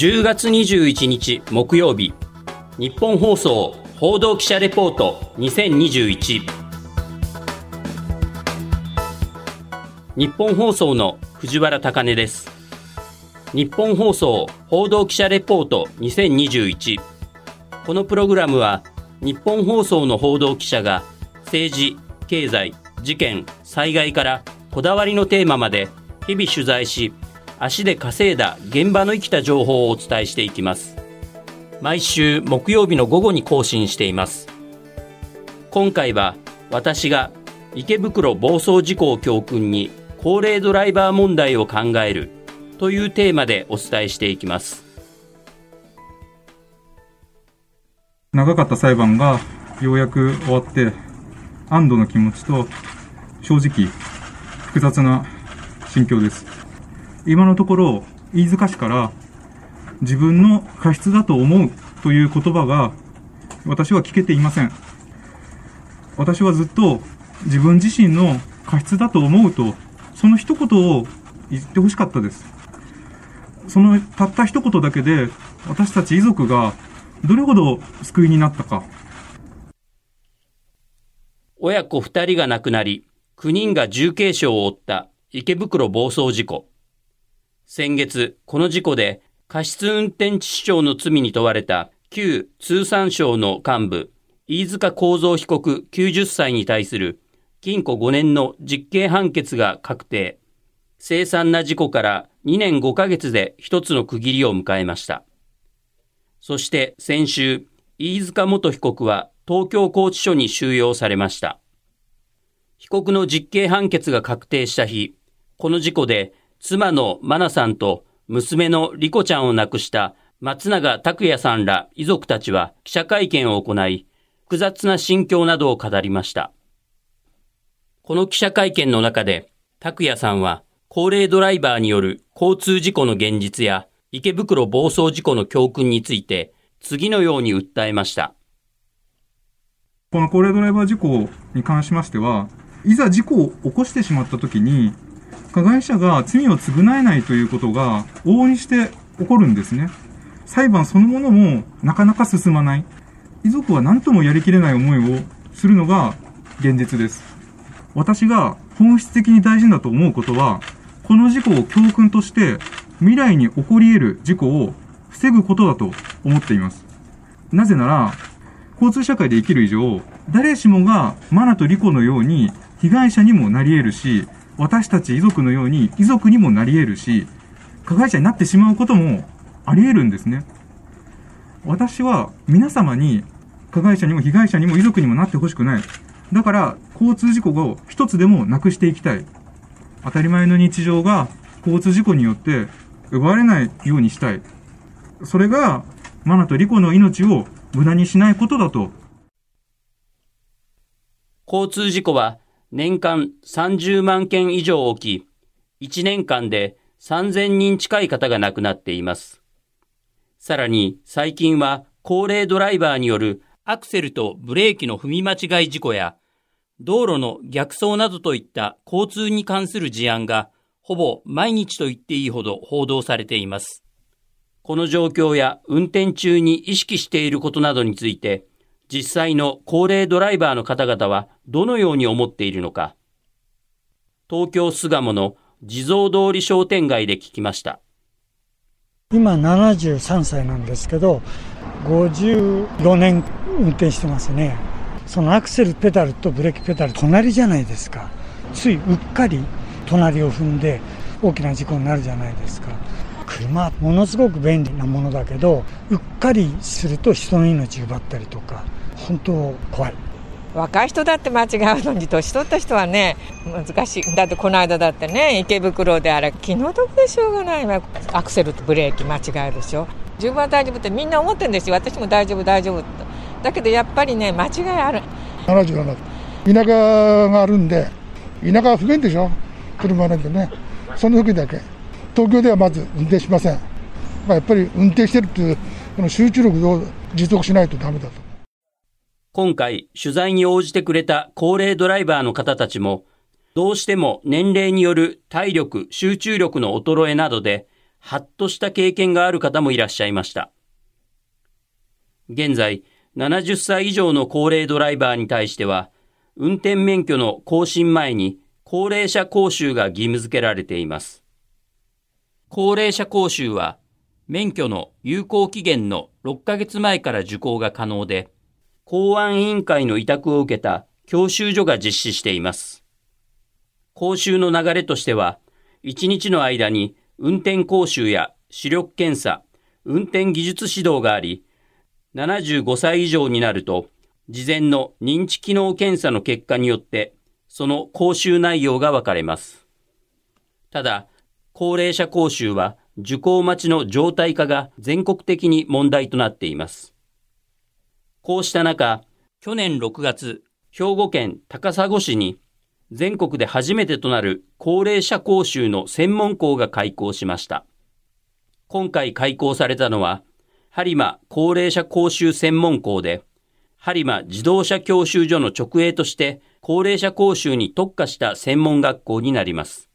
10月21日木曜日。日本放送報道記者レポート2021日本放送の藤原貴根です。日本放送報道記者レポート2021このプログラムは日本放送の報道記者が政治経済事件災害からこだわりのテーマまで日々取材し足で稼いだ現場の生きた情報をお伝えしていきます。毎週木曜日の午後に更新しています。今回は私が池袋暴走事故を教訓に高齢ドライバー問題を考えるというテーマでお伝えしていきます。長かった裁判がようやく終わって安堵の気持ちと正直複雑な心境です。今のところ飯塚市から自分の過失だと思うという言葉が私は聞けていません。私はずっと自分自身の過失だと思うとその一言を言ってほしかったです。そのたった一言だけで私たち遺族がどれほど救いになったか。親子2人が亡くなり9人が重軽傷を負った池袋暴走事故。先月この事故で過失運転致死傷の罪に問われた旧通産省の幹部飯塚幸三被告90歳に対する禁錮5年の実刑判決が確定。凄惨な事故から2年5ヶ月で一つの区切りを迎えました。そして先週、飯塚元被告は東京拘置所に収容されました。被告の実刑判決が確定した日、この事故で妻のマナさんと娘のリコちゃんを亡くした松永拓也さんら遺族たちは記者会見を行い、複雑な心境などを語りました。この記者会見の中で、拓也さんは、高齢ドライバーによる交通事故の現実や、池袋暴走事故の教訓について、次のように訴えました。この高齢ドライバー事故に関しましては、いざ事故を起こしてしまったときに、加害者が罪を償えないということが往々にして起こるんですね。裁判そのものもなかなか進まない。遺族は何ともやりきれない思いをするのが現実です。私が本質的に大事だと思うことは、この事故を教訓として未来に起こり得る事故を防ぐことだと思っています。なぜなら、交通社会で生きる以上、誰しもがマナとリコのように被害者にもなり得るし、私たち遺族のように遺族にもなり得るし、加害者になってしまうこともあり得るんですね。私は皆様に加害者にも被害者にも遺族にもなってほしくない。だから、交通事故を一つでもなくしていきたい。当たり前の日常が交通事故によって奪われないようにしたい。それが、マナとリコの命を無駄にしないことだと。交通事故は年間30万件以上起き、1年間で3000人近い方が亡くなっています。さらに最近は高齢ドライバーによるアクセルとブレーキの踏み間違い事故や道路の逆走などといった交通に関する事案がほぼ毎日と言っていいほど報道されています。この状況や運転中に意識していることなどについて、実際の高齢ドライバーの方々はどのように思っているのか、東京巣鴨の地蔵通り商店街で聞きました。今73歳なんですけど、55年運転してますね。そのアクセルペダルとブレーキペダル隣じゃないですかついうっかり隣を踏んで大きな事故になるじゃないですか車ものすごく便利なものだけどうっかりすると人の命奪ったりとか本当怖い。若い人だって間違うのに年取った人はね難しい。だってこの間だってね池袋であれ気の毒でしょうがない。わアクセルとブレーキ間違えるでしょ。自分は大丈夫ってみんな思ってるんですよ。私も大丈夫大丈夫だけどやっぱりね間違いある。77田舎があるんで田舎は不便でしょ。車なんでね。その時だけ。東京ではまず運転しません、まあ、やっぱり運転してるっていうこの集中力を持続しないとダメだと今回取材に応じてくれた高齢ドライバーの方たちもどうしても年齢による体力、集中力の衰えなどではっとした経験がある方もいらっしゃいました。現在、70歳以上の高齢ドライバーに対しては、運転免許の更新前に高齢者講習が義務付けられています。高齢者講習は、免許の有効期限の6ヶ月前から受講が可能で、公安委員会の委託を受けた教習所が実施しています。講習の流れとしては、1日の間に運転講習や視力検査、運転技術指導があり、75歳以上になると、事前の認知機能検査の結果によって、その講習内容が分かれます。ただ、高齢者講習は受講待ちの状態化が全国的に問題となっています。こうした中、去年6月、兵庫県高砂市に全国で初めてとなる高齢者講習の専門校が開校しました。今回開校されたのは、播磨高齢者講習専門校で、播磨自動車教習所の直営として高齢者講習に特化した専門学校になります。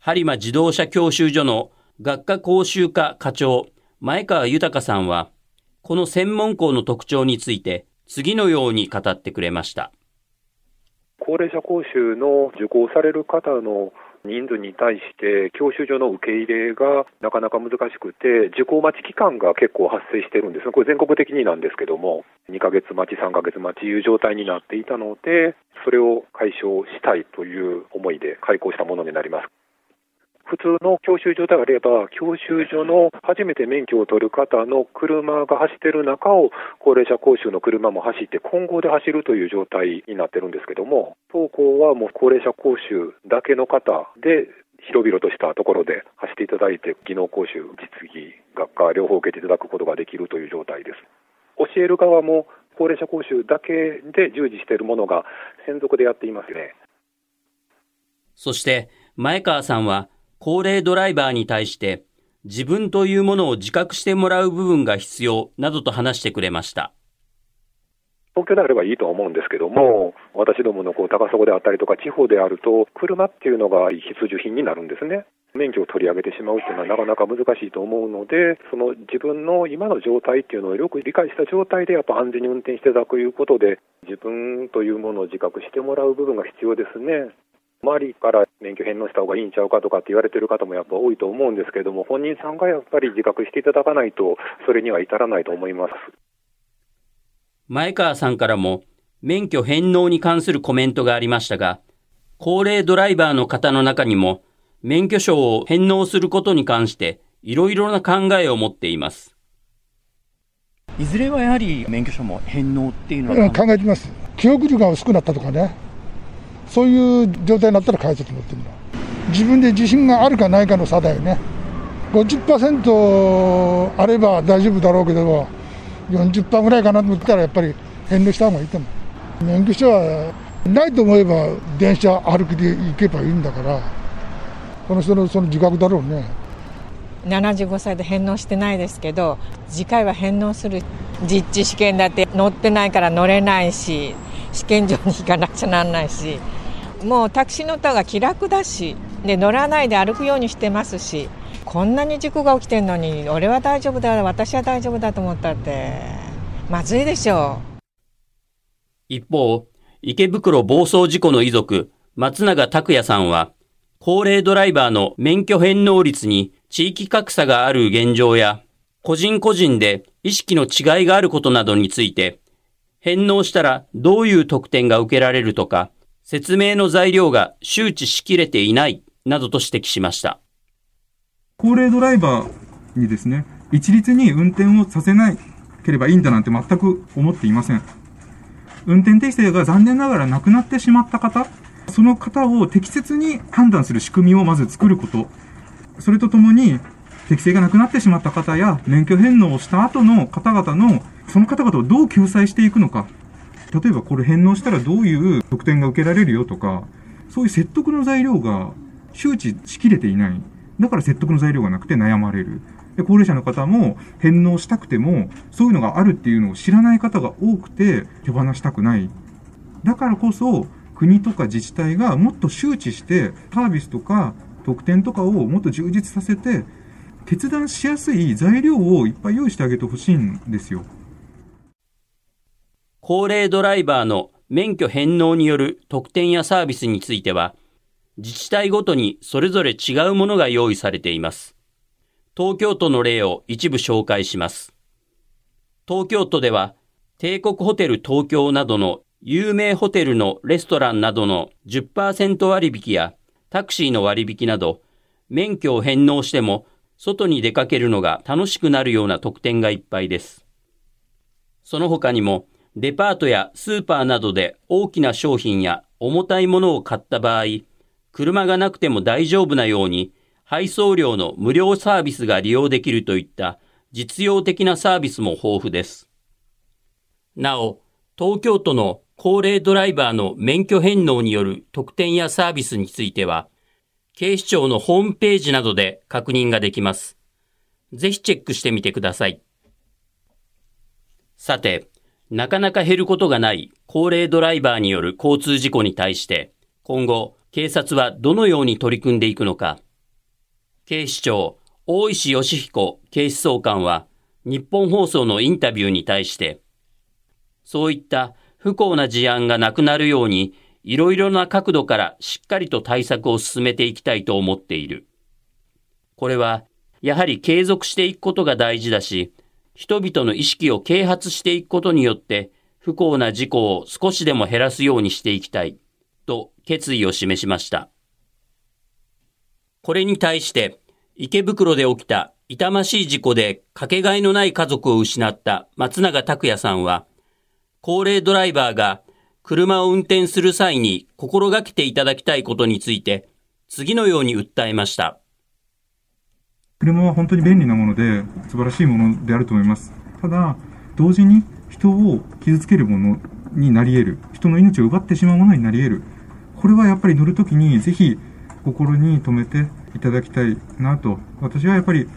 播磨自動車教習所の学科講習課課長、前川豊さんは、この専門校の特徴について次のように語ってくれました。高齢者講習の受講される方の人数に対して教習所の受け入れがなかなか難しくて、受講待ち期間が結構発生してるんですねこれ全国的になんですけども、2ヶ月待ち、3ヶ月待ちという状態になっていたので、それを解消したいという思いで開講したものになります。普通の教習所であれば、教習所の初めて免許を取る方の車が走っている中を、高齢者講習の車も走って、混合で走るという状態になってるんですけども、当校はもう高齢者講習だけの方で、広々としたところで走っていただいて、技能講習、実技、学科両方受けていただくことができるという状態です。教える側も高齢者講習だけで従事しているものが専属でやっていますね。そして前川さんは高齢ドライバーに対して自分というものを自覚してもらう部分が必要などと話してくれました。東京であればいいと思うんですけども、私どものこう高砂であったりとか地方であると、車っていうのが必需品になるんですね。免許を取り上げてしまうっていうのはなかなか難しいと思うので、その自分の今の状態っていうのをよく理解した状態でやっぱ安全に運転していただくということで、自分というものを自覚してもらう部分が必要ですね。周りから免許返納した方がいいんちゃうかとかって言われてる方もやっぱ多いと思うんですけれども、本人さんがやっぱり自覚していただかないと、それには至らないと思います。前川さんからも、免許返納に関するコメントがありましたが、高齢ドライバーの方の中にも、免許証を返納することに関して、いろいろな考えを持っています。いずれはやはり免許証も返納っていうのは考えてます。記憶力が薄くなったとかね。そういう状態になったら返そうと思ってるの自分で自信があるかないかの差だよね。50%あれば大丈夫だろうけど40%ぐらいかなと思ったらやっぱり返納した方がいいと思う。免許証はないと思えば電車歩きで行けばいいんだからこの人のその自覚だろうね。75歳で返納してないですけど次回は返納する。実地試験だって乗ってないから乗れないし試験場に行かなくちゃなんないし。もうタクシー乗った方が気楽だしで乗らないで歩くようにしてますしこんなに事故が起きてるのに俺は大丈夫だ私は大丈夫だと思ったってまずいでしょう。一方池袋暴走事故の遺族松永拓也さんは高齢ドライバーの免許返納率に地域格差がある現状や個人個人で意識の違いがあることなどについて返納したらどういう特典が受けられるとか説明の材料が周知しきれていないなどと指摘しました。高齢ドライバーにですね、一律に運転をさせないければいいんだなんて全く思っていません。運転適性が残念ながらなくなってしまった方、その方を適切に判断する仕組みをまず作ること。それとともに、適性がなくなってしまった方や、免許返納をした後の方々の、その方々をどう救済していくのか。例えばこれ返納したらどういう特典が受けられるよとか、そういう説得の材料が周知しきれていない。だから説得の材料がなくて悩まれる。で、高齢者の方も返納したくても、そういうのがあるっていうのを知らない方が多くて手放したくない。だからこそ、国とか自治体がもっと周知して、サービスとか特典とかをもっと充実させて、決断しやすい材料をいっぱい用意してあげてほしいんですよ。高齢ドライバーの免許返納による特典やサービスについては、自治体ごとにそれぞれ違うものが用意されています。東京都の例を一部紹介します。東京都では、帝国ホテル東京などの有名ホテルのレストランなどの10%割引やタクシーの割引など、免許を返納しても外に出かけるのが楽しくなるような特典がいっぱいです。その他にも、デパートやスーパーなどで大きな商品や重たいものを買った場合、車がなくても大丈夫なように配送料の無料サービスが利用できるといった実用的なサービスも豊富です。なお、東京都の高齢ドライバーの免許返納による特典やサービスについては、警視庁のホームページなどで確認ができます。ぜひチェックしてみてください。さて、なかなか減ることがない高齢ドライバーによる交通事故に対して、今後、警察はどのように取り組んでいくのか。警視庁、大石義彦警視総監は、日本放送のインタビューに対して、そういった不幸な事案がなくなるように、いろいろな角度からしっかりと対策を進めていきたいと思っている。これは、やはり継続していくことが大事だし、人々の意識を啓発していくことによって、不幸な事故を少しでも減らすようにしていきたい、と決意を示しました。これに対して、池袋で起きた痛ましい事故でかけがえのない家族を失った松永拓也さんは、高齢ドライバーが車を運転する際に心がけていただきたいことについて、次のように訴えました。車は本当に便利なもので、素晴らしいものであると思います。ただ、同時に人を傷つけるものになり得る。人の命を奪ってしまうものになり得る。これはやっぱり乗るときにぜひ心に留めていただきたいなと。私はやっぱり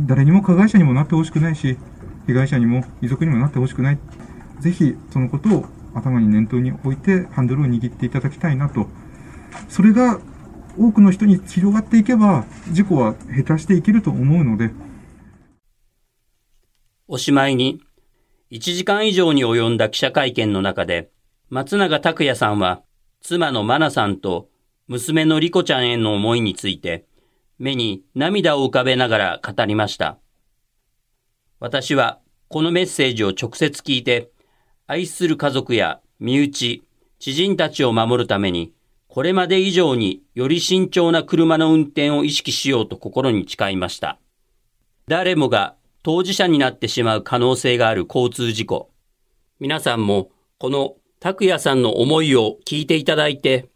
誰にも加害者にもなってほしくないし、被害者にも遺族にもなってほしくない。ぜひそのことを頭に念頭に置いてハンドルを握っていただきたいなと。それが多くの人に広がっていけば、事故は下手していけると思うので。おしまいに、1時間以上に及んだ記者会見の中で、松永拓也さんは、妻の真奈さんと娘の莉子ちゃんへの思いについて、目に涙を浮かべながら語りました。私はこのメッセージを直接聞いて、愛する家族や身内、知人たちを守るために、これまで以上により慎重な車の運転を意識しようと心に誓いました。誰もが当事者になってしまう可能性がある交通事故。皆さんもこの拓也さんの思いを聞いていただいて、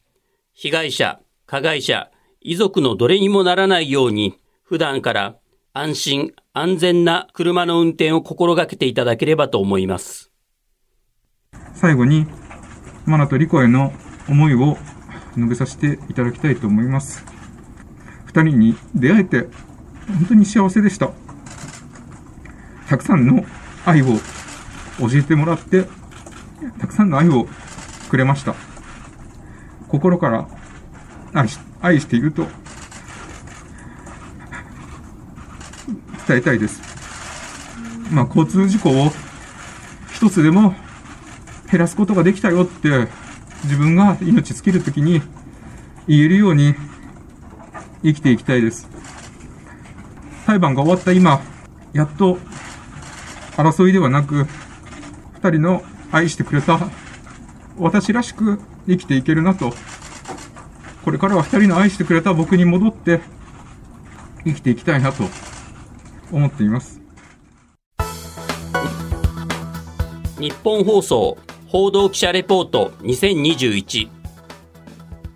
被害者、加害者、遺族のどれにもならないように、普段から安心、安全な車の運転を心がけていただければと思います。最後に、マナとリコへの思いを述べさせていただきたいと思います。二人に出会えて本当に幸せでした。たくさんの愛を教えてもらって、たくさんの愛をくれました。心から愛し愛していると伝えたいです。まあ、交通事故を一つでも減らすことができたよって自分が命尽きるときに言えるように生きていきたいです。裁判が終わった今、やっと争いではなく、二人の愛してくれた私らしく生きていけるなと、これからは二人の愛してくれた僕に戻って生きていきたいなと思っています。日本放送報道記者レポート2021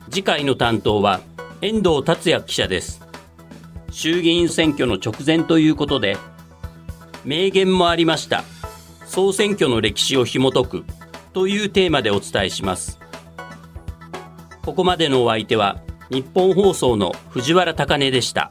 次回の担当は遠藤達也記者です。衆議院選挙の直前ということで名言もありました。総選挙の歴史を紐解くというテーマでお伝えします。ここまでのお相手は日本放送の藤原貴根でした。